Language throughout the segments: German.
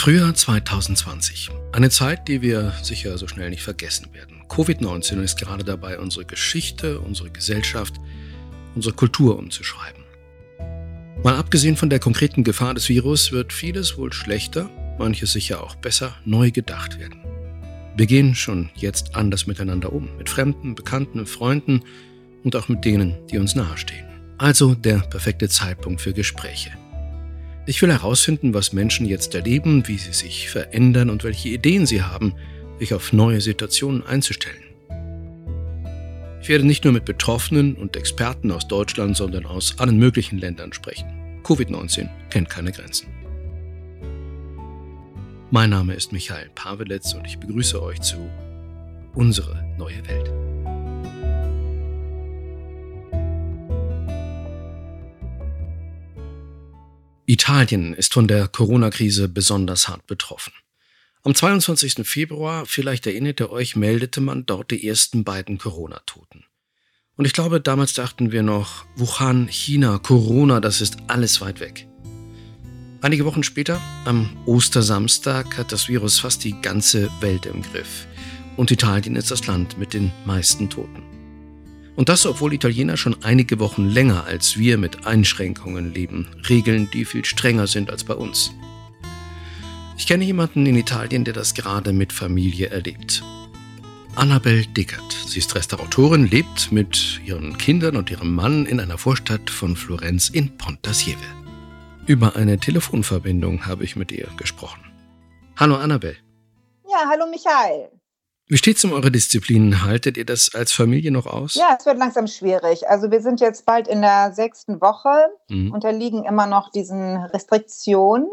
Frühjahr 2020. Eine Zeit, die wir sicher so schnell nicht vergessen werden. Covid-19 ist gerade dabei, unsere Geschichte, unsere Gesellschaft, unsere Kultur umzuschreiben. Mal abgesehen von der konkreten Gefahr des Virus wird vieles wohl schlechter, manches sicher auch besser, neu gedacht werden. Wir gehen schon jetzt anders miteinander um, mit Fremden, Bekannten, Freunden und auch mit denen, die uns nahestehen. Also der perfekte Zeitpunkt für Gespräche. Ich will herausfinden, was Menschen jetzt erleben, wie sie sich verändern und welche Ideen sie haben, sich auf neue Situationen einzustellen. Ich werde nicht nur mit Betroffenen und Experten aus Deutschland, sondern aus allen möglichen Ländern sprechen. Covid-19 kennt keine Grenzen. Mein Name ist Michael Pavelitz und ich begrüße euch zu Unsere neue Welt. Italien ist von der Corona-Krise besonders hart betroffen. Am 22. Februar, vielleicht erinnert ihr euch, meldete man dort die ersten beiden Corona-Toten. Und ich glaube, damals dachten wir noch, Wuhan, China, Corona, das ist alles weit weg. Einige Wochen später, am Ostersamstag, hat das Virus fast die ganze Welt im Griff. Und Italien ist das Land mit den meisten Toten. Und das, obwohl Italiener schon einige Wochen länger als wir mit Einschränkungen leben, Regeln, die viel strenger sind als bei uns. Ich kenne jemanden in Italien, der das gerade mit Familie erlebt. Annabel Dickert. Sie ist Restauratorin, lebt mit ihren Kindern und ihrem Mann in einer Vorstadt von Florenz in Pontassieve. Über eine Telefonverbindung habe ich mit ihr gesprochen. Hallo Annabel. Ja, hallo Michael. Wie steht es um eure Disziplinen? Haltet ihr das als Familie noch aus? Ja, es wird langsam schwierig. Also wir sind jetzt bald in der sechsten Woche, mhm. unterliegen immer noch diesen Restriktionen.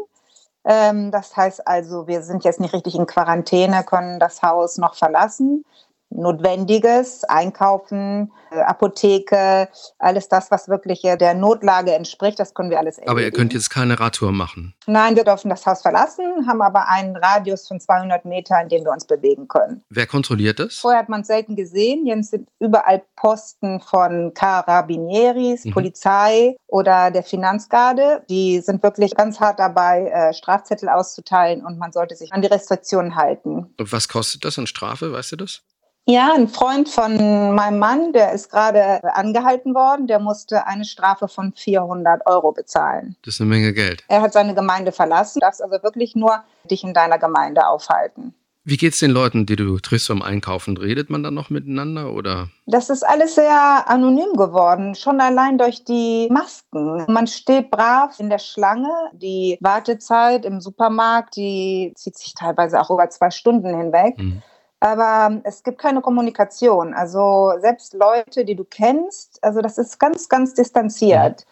Ähm, das heißt also, wir sind jetzt nicht richtig in Quarantäne, können das Haus noch verlassen. Notwendiges, Einkaufen, äh, Apotheke, alles das, was wirklich der Notlage entspricht, das können wir alles erledigen. Aber ihr könnt jetzt keine Radtour machen? Nein, wir dürfen das Haus verlassen, haben aber einen Radius von 200 Metern, in dem wir uns bewegen können. Wer kontrolliert das? Vorher hat man es selten gesehen. Jetzt sind überall Posten von Carabinieris, mhm. Polizei oder der Finanzgarde. Die sind wirklich ganz hart dabei, äh, Strafzettel auszuteilen und man sollte sich an die Restriktionen halten. Und was kostet das an Strafe, weißt du das? Ja, ein Freund von meinem Mann, der ist gerade angehalten worden, der musste eine Strafe von 400 Euro bezahlen. Das ist eine Menge Geld. Er hat seine Gemeinde verlassen, darfst also wirklich nur dich in deiner Gemeinde aufhalten. Wie geht es den Leuten, die du triffst beim Einkaufen? Redet man dann noch miteinander oder? Das ist alles sehr anonym geworden, schon allein durch die Masken. Man steht brav in der Schlange. Die Wartezeit im Supermarkt, die zieht sich teilweise auch über zwei Stunden hinweg. Mhm aber es gibt keine Kommunikation. Also selbst Leute, die du kennst, also das ist ganz, ganz distanziert.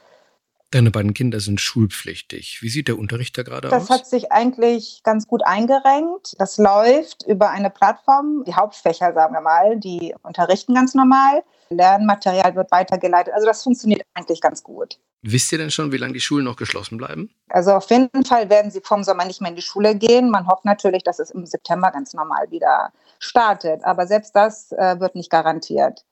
Deine beiden Kinder sind schulpflichtig. Wie sieht der Unterricht da gerade aus? Das hat sich eigentlich ganz gut eingerenkt. Das läuft über eine Plattform, die Hauptfächer, sagen wir mal, die unterrichten ganz normal. Lernmaterial wird weitergeleitet. Also das funktioniert eigentlich ganz gut. Wisst ihr denn schon, wie lange die Schulen noch geschlossen bleiben? Also auf jeden Fall werden sie vom Sommer nicht mehr in die Schule gehen. Man hofft natürlich, dass es im September ganz normal wieder startet. Aber selbst das äh, wird nicht garantiert.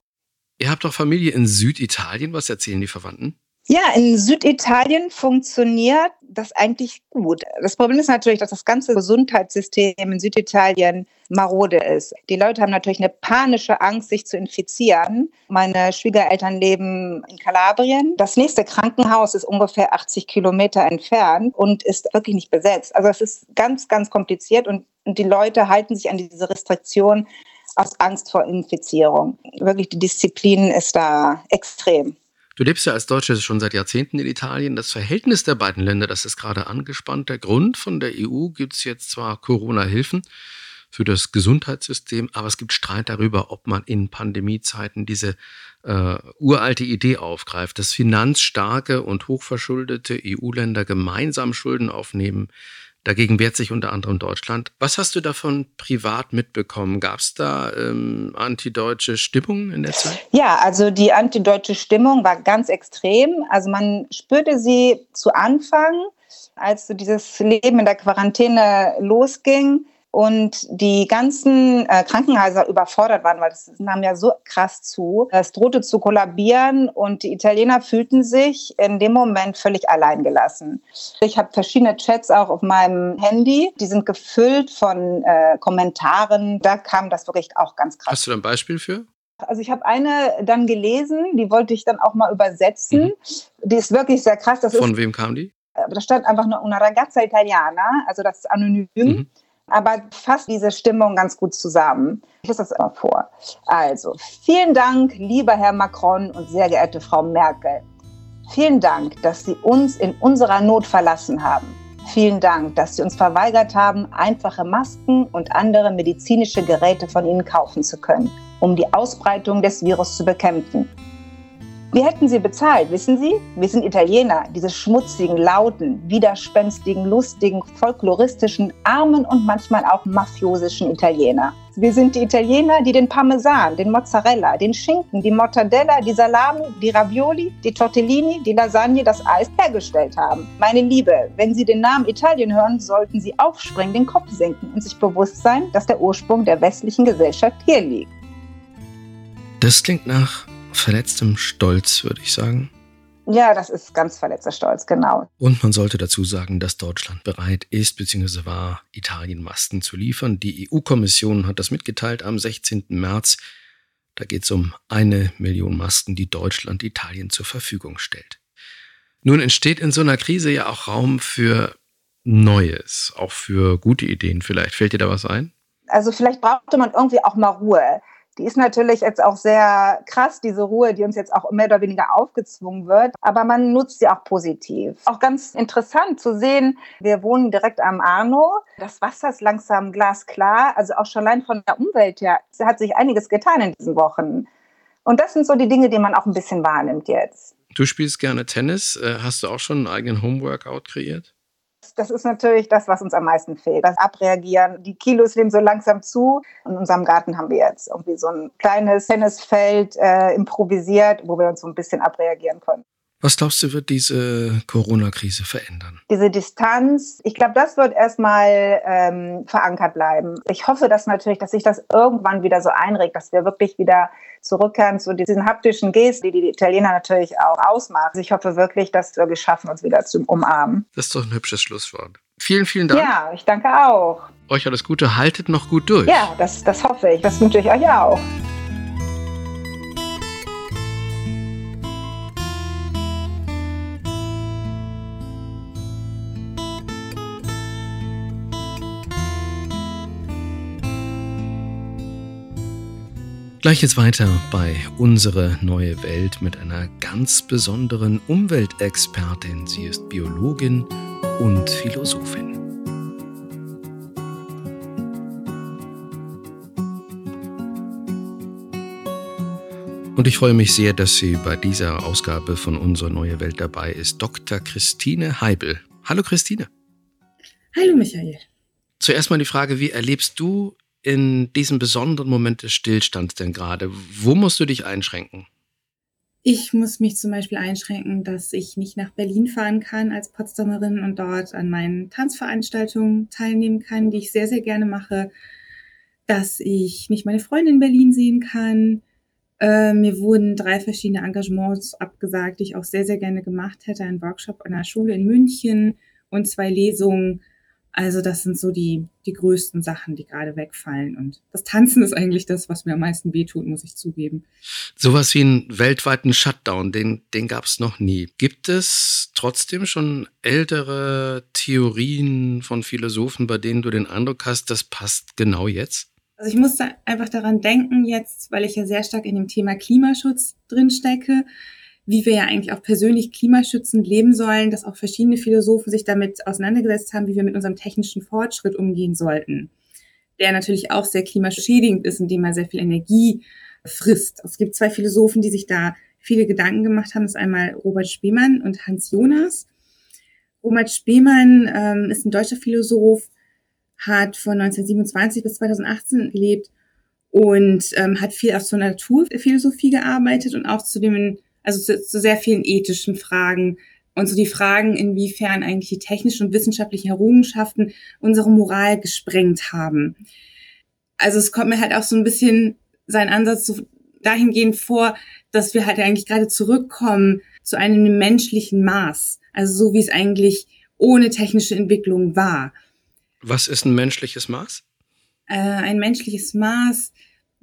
Ihr habt doch Familie in Süditalien. Was erzählen die Verwandten? Ja, in Süditalien funktioniert das eigentlich gut. Das Problem ist natürlich, dass das ganze Gesundheitssystem in Süditalien marode ist. Die Leute haben natürlich eine panische Angst, sich zu infizieren. Meine Schwiegereltern leben in Kalabrien. Das nächste Krankenhaus ist ungefähr 80 Kilometer entfernt und ist wirklich nicht besetzt. Also es ist ganz, ganz kompliziert und, und die Leute halten sich an diese Restriktion aus Angst vor Infizierung. Wirklich, die Disziplin ist da extrem. Du lebst ja als Deutsche schon seit Jahrzehnten in Italien. Das Verhältnis der beiden Länder, das ist gerade angespannt. Der Grund von der EU gibt es jetzt zwar Corona-Hilfen für das Gesundheitssystem, aber es gibt Streit darüber, ob man in Pandemiezeiten diese äh, uralte Idee aufgreift, dass finanzstarke und hochverschuldete EU-Länder gemeinsam Schulden aufnehmen Dagegen wehrt sich unter anderem Deutschland. Was hast du davon privat mitbekommen? Gab es da ähm, antideutsche Stimmung in der Zeit? Ja, also die antideutsche Stimmung war ganz extrem. Also man spürte sie zu Anfang, als so dieses Leben in der Quarantäne losging. Und die ganzen äh, Krankenhäuser überfordert waren, weil das nahm ja so krass zu. Es drohte zu kollabieren und die Italiener fühlten sich in dem Moment völlig alleingelassen. Ich habe verschiedene Chats auch auf meinem Handy, die sind gefüllt von äh, Kommentaren. Da kam das wirklich auch ganz krass. Hast du da ein Beispiel für? Also ich habe eine dann gelesen, die wollte ich dann auch mal übersetzen. Mhm. Die ist wirklich sehr krass. Das Von ist, wem kam die? Da stand einfach nur una ragazza italiana, also das ist anonym. Mhm aber fasst diese Stimmung ganz gut zusammen. Ich lese das immer vor. Also, vielen Dank, lieber Herr Macron und sehr geehrte Frau Merkel. Vielen Dank, dass Sie uns in unserer Not verlassen haben. Vielen Dank, dass Sie uns verweigert haben, einfache Masken und andere medizinische Geräte von Ihnen kaufen zu können, um die Ausbreitung des Virus zu bekämpfen. Wir hätten sie bezahlt, wissen Sie? Wir sind Italiener, diese schmutzigen, lauten, widerspenstigen, lustigen, folkloristischen, armen und manchmal auch mafiosischen Italiener. Wir sind die Italiener, die den Parmesan, den Mozzarella, den Schinken, die Mortadella, die Salami, die Ravioli, die Tortellini, die Lasagne, das Eis hergestellt haben. Meine Liebe, wenn Sie den Namen Italien hören, sollten Sie aufspringen, den Kopf senken und sich bewusst sein, dass der Ursprung der westlichen Gesellschaft hier liegt. Das klingt nach verletztem Stolz, würde ich sagen. Ja, das ist ganz verletzter Stolz, genau. Und man sollte dazu sagen, dass Deutschland bereit ist bzw. war, Italien Masken zu liefern. Die EU-Kommission hat das mitgeteilt am 16. März. Da geht es um eine Million Masken, die Deutschland Italien zur Verfügung stellt. Nun entsteht in so einer Krise ja auch Raum für Neues, auch für gute Ideen vielleicht. Fällt dir da was ein? Also vielleicht brauchte man irgendwie auch mal Ruhe die ist natürlich jetzt auch sehr krass, diese Ruhe, die uns jetzt auch mehr oder weniger aufgezwungen wird. Aber man nutzt sie auch positiv. Auch ganz interessant zu sehen, wir wohnen direkt am Arno. Das Wasser ist langsam glasklar. Also auch schon allein von der Umwelt her hat sich einiges getan in diesen Wochen. Und das sind so die Dinge, die man auch ein bisschen wahrnimmt jetzt. Du spielst gerne Tennis. Äh, hast du auch schon einen eigenen Homeworkout kreiert? Das ist natürlich das, was uns am meisten fehlt. Das Abreagieren. Die Kilos nehmen so langsam zu. In unserem Garten haben wir jetzt irgendwie so ein kleines Tennisfeld äh, improvisiert, wo wir uns so ein bisschen abreagieren können. Was glaubst du, wird diese Corona-Krise verändern? Diese Distanz, ich glaube, das wird erstmal ähm, verankert bleiben. Ich hoffe, dass natürlich, dass sich das irgendwann wieder so einregt, dass wir wirklich wieder zurückkehren zu diesen haptischen Gesten, die die Italiener natürlich auch ausmachen. Also ich hoffe wirklich, dass wir geschaffen uns wieder zu umarmen. Das ist doch ein hübsches Schlusswort. Vielen, vielen Dank. Ja, ich danke auch. Euch alles Gute, haltet noch gut durch. Ja, das, das hoffe ich. Das wünsche ich euch auch. Gleich jetzt weiter bei Unsere neue Welt mit einer ganz besonderen Umweltexpertin. Sie ist Biologin und Philosophin. Und ich freue mich sehr, dass sie bei dieser Ausgabe von Unsere neue Welt dabei ist. Dr. Christine Heibel. Hallo Christine. Hallo Michael. Zuerst mal die Frage, wie erlebst du in diesem besonderen Moment des Stillstands denn gerade? Wo musst du dich einschränken? Ich muss mich zum Beispiel einschränken, dass ich nicht nach Berlin fahren kann als Potsdamerin und dort an meinen Tanzveranstaltungen teilnehmen kann, die ich sehr, sehr gerne mache. Dass ich nicht meine Freunde in Berlin sehen kann. Äh, mir wurden drei verschiedene Engagements abgesagt, die ich auch sehr, sehr gerne gemacht hätte. Ein Workshop an der Schule in München und zwei Lesungen also das sind so die, die größten Sachen, die gerade wegfallen. Und das Tanzen ist eigentlich das, was mir am meisten wehtut, muss ich zugeben. Sowas wie einen weltweiten Shutdown, den, den gab es noch nie. Gibt es trotzdem schon ältere Theorien von Philosophen, bei denen du den Eindruck hast, das passt genau jetzt? Also ich musste einfach daran denken jetzt, weil ich ja sehr stark in dem Thema Klimaschutz drinstecke wie wir ja eigentlich auch persönlich klimaschützend leben sollen, dass auch verschiedene Philosophen sich damit auseinandergesetzt haben, wie wir mit unserem technischen Fortschritt umgehen sollten, der natürlich auch sehr klimaschädigend ist, indem er sehr viel Energie frisst. Es gibt zwei Philosophen, die sich da viele Gedanken gemacht haben. Das ist einmal Robert Spemann und Hans Jonas. Robert Spemann ähm, ist ein deutscher Philosoph, hat von 1927 bis 2018 gelebt und ähm, hat viel auch zur Naturphilosophie gearbeitet und auch zu dem also zu, zu sehr vielen ethischen Fragen, und so die Fragen, inwiefern eigentlich die technischen und wissenschaftlichen Errungenschaften unsere Moral gesprengt haben. Also es kommt mir halt auch so ein bisschen sein Ansatz so dahingehend vor, dass wir halt eigentlich gerade zurückkommen zu einem menschlichen Maß. Also so wie es eigentlich ohne technische Entwicklung war. Was ist ein menschliches Maß? Äh, ein menschliches Maß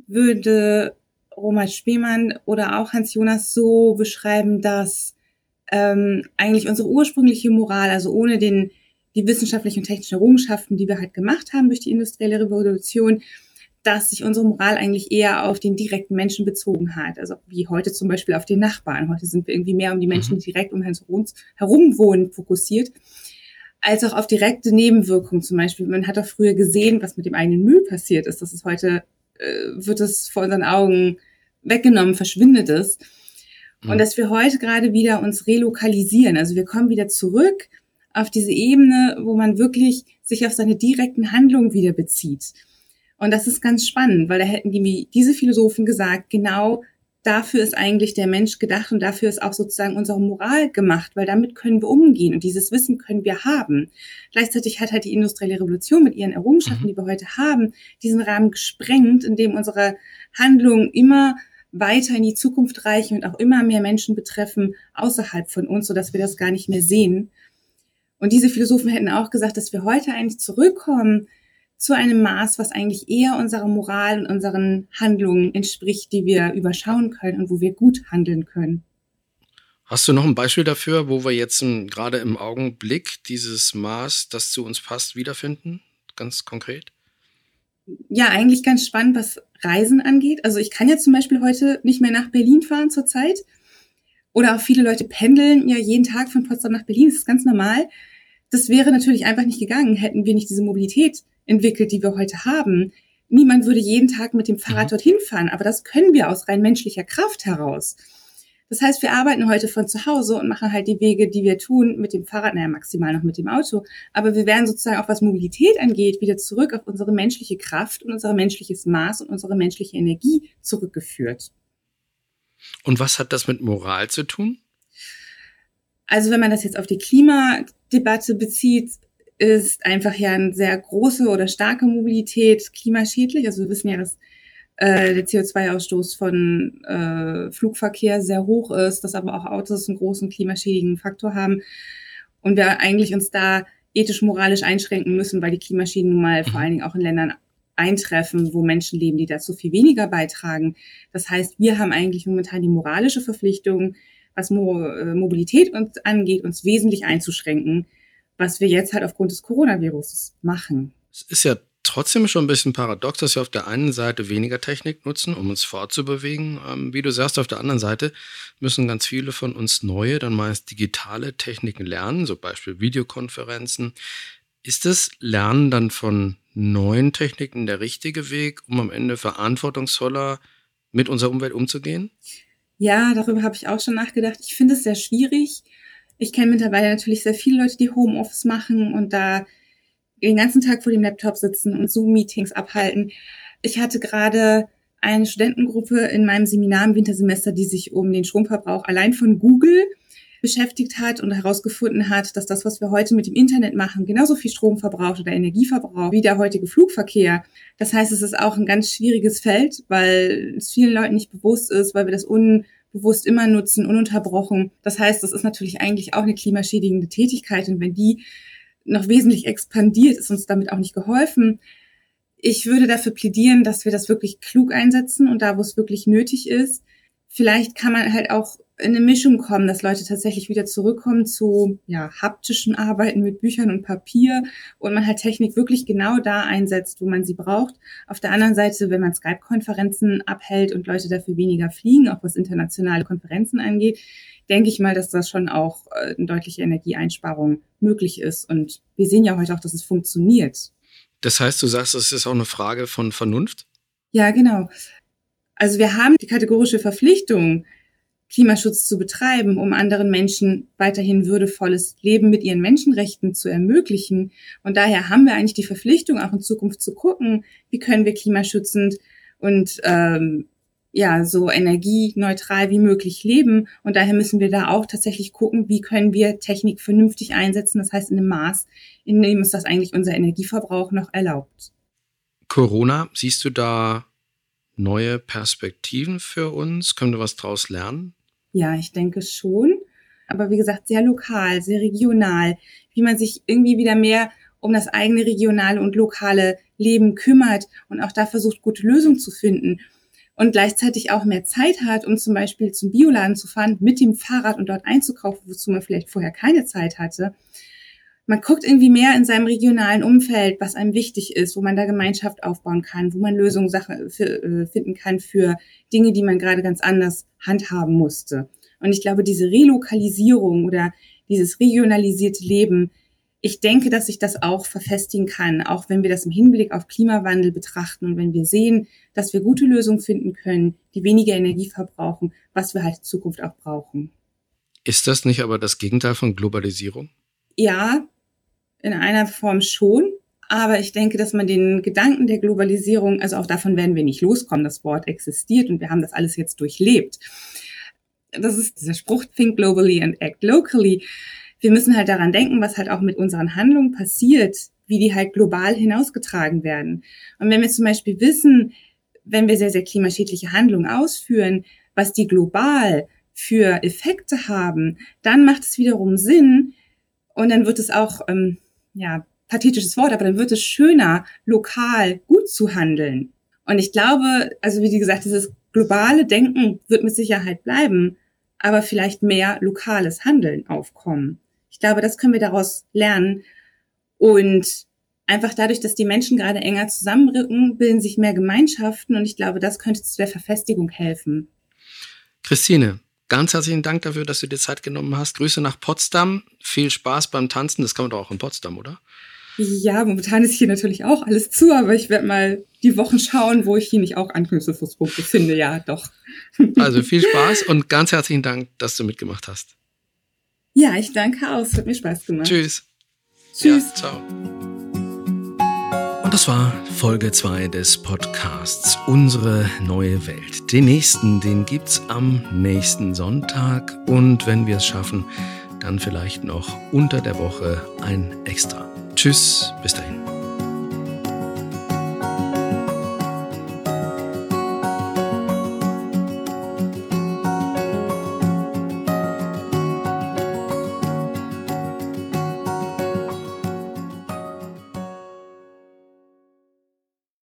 würde Roman Spielmann oder auch Hans Jonas so beschreiben, dass ähm, eigentlich unsere ursprüngliche Moral, also ohne den, die wissenschaftlichen und technischen Errungenschaften, die wir halt gemacht haben durch die industrielle Revolution, dass sich unsere Moral eigentlich eher auf den direkten Menschen bezogen hat. Also wie heute zum Beispiel auf den Nachbarn. Heute sind wir irgendwie mehr um die Menschen, die mhm. direkt um uns herum wohnen, fokussiert, als auch auf direkte Nebenwirkungen. Zum Beispiel, man hat auch früher gesehen, was mit dem eigenen Müll passiert ist. Das ist heute, äh, wird es vor unseren Augen weggenommen, verschwindet es. Und mhm. dass wir heute gerade wieder uns relokalisieren. Also wir kommen wieder zurück auf diese Ebene, wo man wirklich sich auf seine direkten Handlungen wieder bezieht. Und das ist ganz spannend, weil da hätten die, diese Philosophen gesagt, genau dafür ist eigentlich der Mensch gedacht und dafür ist auch sozusagen unsere Moral gemacht, weil damit können wir umgehen und dieses Wissen können wir haben. Gleichzeitig hat halt die industrielle Revolution mit ihren Errungenschaften, mhm. die wir heute haben, diesen Rahmen gesprengt, in dem unsere Handlungen immer weiter in die Zukunft reichen und auch immer mehr Menschen betreffen außerhalb von uns, sodass wir das gar nicht mehr sehen. Und diese Philosophen hätten auch gesagt, dass wir heute eigentlich zurückkommen zu einem Maß, was eigentlich eher unserer Moral und unseren Handlungen entspricht, die wir überschauen können und wo wir gut handeln können. Hast du noch ein Beispiel dafür, wo wir jetzt gerade im Augenblick dieses Maß, das zu uns passt, wiederfinden? Ganz konkret? Ja, eigentlich ganz spannend, was Reisen angeht. Also ich kann ja zum Beispiel heute nicht mehr nach Berlin fahren zurzeit. Oder auch viele Leute pendeln ja jeden Tag von Potsdam nach Berlin. Das ist ganz normal. Das wäre natürlich einfach nicht gegangen, hätten wir nicht diese Mobilität entwickelt, die wir heute haben. Niemand würde jeden Tag mit dem Fahrrad mhm. dorthin fahren, aber das können wir aus rein menschlicher Kraft heraus. Das heißt, wir arbeiten heute von zu Hause und machen halt die Wege, die wir tun, mit dem Fahrrad, naja, maximal noch mit dem Auto. Aber wir werden sozusagen auch was Mobilität angeht, wieder zurück auf unsere menschliche Kraft und unser menschliches Maß und unsere menschliche Energie zurückgeführt. Und was hat das mit Moral zu tun? Also wenn man das jetzt auf die Klimadebatte bezieht, ist einfach ja eine sehr große oder starke Mobilität klimaschädlich. Also wir wissen ja, dass äh, der CO2-Ausstoß von äh, Flugverkehr sehr hoch ist, dass aber auch Autos einen großen klimaschädigen Faktor haben und wir eigentlich uns da ethisch-moralisch einschränken müssen, weil die Klimaschäden nun mal vor allen Dingen auch in Ländern eintreffen, wo Menschen leben, die dazu viel weniger beitragen. Das heißt, wir haben eigentlich momentan die moralische Verpflichtung, was Mo äh, Mobilität uns angeht, uns wesentlich einzuschränken, was wir jetzt halt aufgrund des Coronavirus machen. Es ist ja trotzdem schon ein bisschen paradox, dass wir auf der einen Seite weniger Technik nutzen, um uns fortzubewegen. Ähm, wie du sagst, auf der anderen Seite müssen ganz viele von uns neue, dann meist digitale Techniken lernen, so Beispiel Videokonferenzen. Ist das Lernen dann von neuen Techniken der richtige Weg, um am Ende verantwortungsvoller mit unserer Umwelt umzugehen? Ja, darüber habe ich auch schon nachgedacht. Ich finde es sehr schwierig. Ich kenne mittlerweile natürlich sehr viele Leute, die Homeoffice machen und da den ganzen Tag vor dem Laptop sitzen und Zoom-Meetings abhalten. Ich hatte gerade eine Studentengruppe in meinem Seminar im Wintersemester, die sich um den Stromverbrauch allein von Google beschäftigt hat und herausgefunden hat, dass das, was wir heute mit dem Internet machen, genauso viel Strom verbraucht oder Energie verbraucht wie der heutige Flugverkehr. Das heißt, es ist auch ein ganz schwieriges Feld, weil es vielen Leuten nicht bewusst ist, weil wir das unbewusst immer nutzen, ununterbrochen. Das heißt, das ist natürlich eigentlich auch eine klimaschädigende Tätigkeit und wenn die noch wesentlich expandiert, ist uns damit auch nicht geholfen. Ich würde dafür plädieren, dass wir das wirklich klug einsetzen und da, wo es wirklich nötig ist. Vielleicht kann man halt auch in eine Mischung kommen, dass Leute tatsächlich wieder zurückkommen zu ja, haptischen Arbeiten mit Büchern und Papier und man halt Technik wirklich genau da einsetzt, wo man sie braucht. Auf der anderen Seite, wenn man Skype-Konferenzen abhält und Leute dafür weniger fliegen, auch was internationale Konferenzen angeht, denke ich mal, dass das schon auch äh, eine deutliche Energieeinsparung möglich ist. Und wir sehen ja heute auch, dass es funktioniert. Das heißt, du sagst, es ist auch eine Frage von Vernunft? Ja, genau. Also wir haben die kategorische Verpflichtung, Klimaschutz zu betreiben, um anderen Menschen weiterhin würdevolles Leben mit ihren Menschenrechten zu ermöglichen. Und daher haben wir eigentlich die Verpflichtung, auch in Zukunft zu gucken, wie können wir klimaschützend und ähm, ja, so energieneutral wie möglich leben. Und daher müssen wir da auch tatsächlich gucken, wie können wir Technik vernünftig einsetzen. Das heißt in einem Maß, in dem es das eigentlich unser Energieverbrauch noch erlaubt. Corona, siehst du da neue Perspektiven für uns? Können wir was daraus lernen? Ja, ich denke schon. Aber wie gesagt, sehr lokal, sehr regional. Wie man sich irgendwie wieder mehr um das eigene regionale und lokale Leben kümmert und auch da versucht, gute Lösungen zu finden und gleichzeitig auch mehr Zeit hat, um zum Beispiel zum Bioladen zu fahren, mit dem Fahrrad und dort einzukaufen, wozu man vielleicht vorher keine Zeit hatte. Man guckt irgendwie mehr in seinem regionalen Umfeld, was einem wichtig ist, wo man da Gemeinschaft aufbauen kann, wo man Lösungen äh, finden kann für Dinge, die man gerade ganz anders handhaben musste. Und ich glaube, diese Relokalisierung oder dieses regionalisierte Leben ich denke, dass sich das auch verfestigen kann, auch wenn wir das im Hinblick auf Klimawandel betrachten und wenn wir sehen, dass wir gute Lösungen finden können, die weniger Energie verbrauchen, was wir halt in Zukunft auch brauchen. Ist das nicht aber das Gegenteil von Globalisierung? Ja, in einer Form schon. Aber ich denke, dass man den Gedanken der Globalisierung, also auch davon werden wir nicht loskommen, das Wort existiert und wir haben das alles jetzt durchlebt. Das ist dieser Spruch, think globally and act locally wir müssen halt daran denken, was halt auch mit unseren Handlungen passiert, wie die halt global hinausgetragen werden. Und wenn wir zum Beispiel wissen, wenn wir sehr, sehr klimaschädliche Handlungen ausführen, was die global für Effekte haben, dann macht es wiederum Sinn und dann wird es auch, ähm, ja, pathetisches Wort, aber dann wird es schöner, lokal gut zu handeln. Und ich glaube, also wie gesagt, dieses globale Denken wird mit Sicherheit bleiben, aber vielleicht mehr lokales Handeln aufkommen. Ich glaube, das können wir daraus lernen. Und einfach dadurch, dass die Menschen gerade enger zusammenrücken, bilden sich mehr Gemeinschaften und ich glaube, das könnte zu der Verfestigung helfen. Christine, ganz herzlichen Dank dafür, dass du dir Zeit genommen hast. Grüße nach Potsdam. Viel Spaß beim Tanzen. Das kann man doch auch in Potsdam, oder? Ja, momentan ist hier natürlich auch alles zu, aber ich werde mal die Wochen schauen, wo ich hier nicht auch Anknüpfungspunkte finde. Ja, doch. Also viel Spaß und ganz herzlichen Dank, dass du mitgemacht hast. Ja, ich danke auch. Es hat mir Spaß gemacht. Tschüss. Tschüss. Ja, ciao. Und das war Folge 2 des Podcasts Unsere neue Welt. Den nächsten, den gibt's am nächsten Sonntag. Und wenn wir es schaffen, dann vielleicht noch unter der Woche ein extra. Tschüss, bis dahin.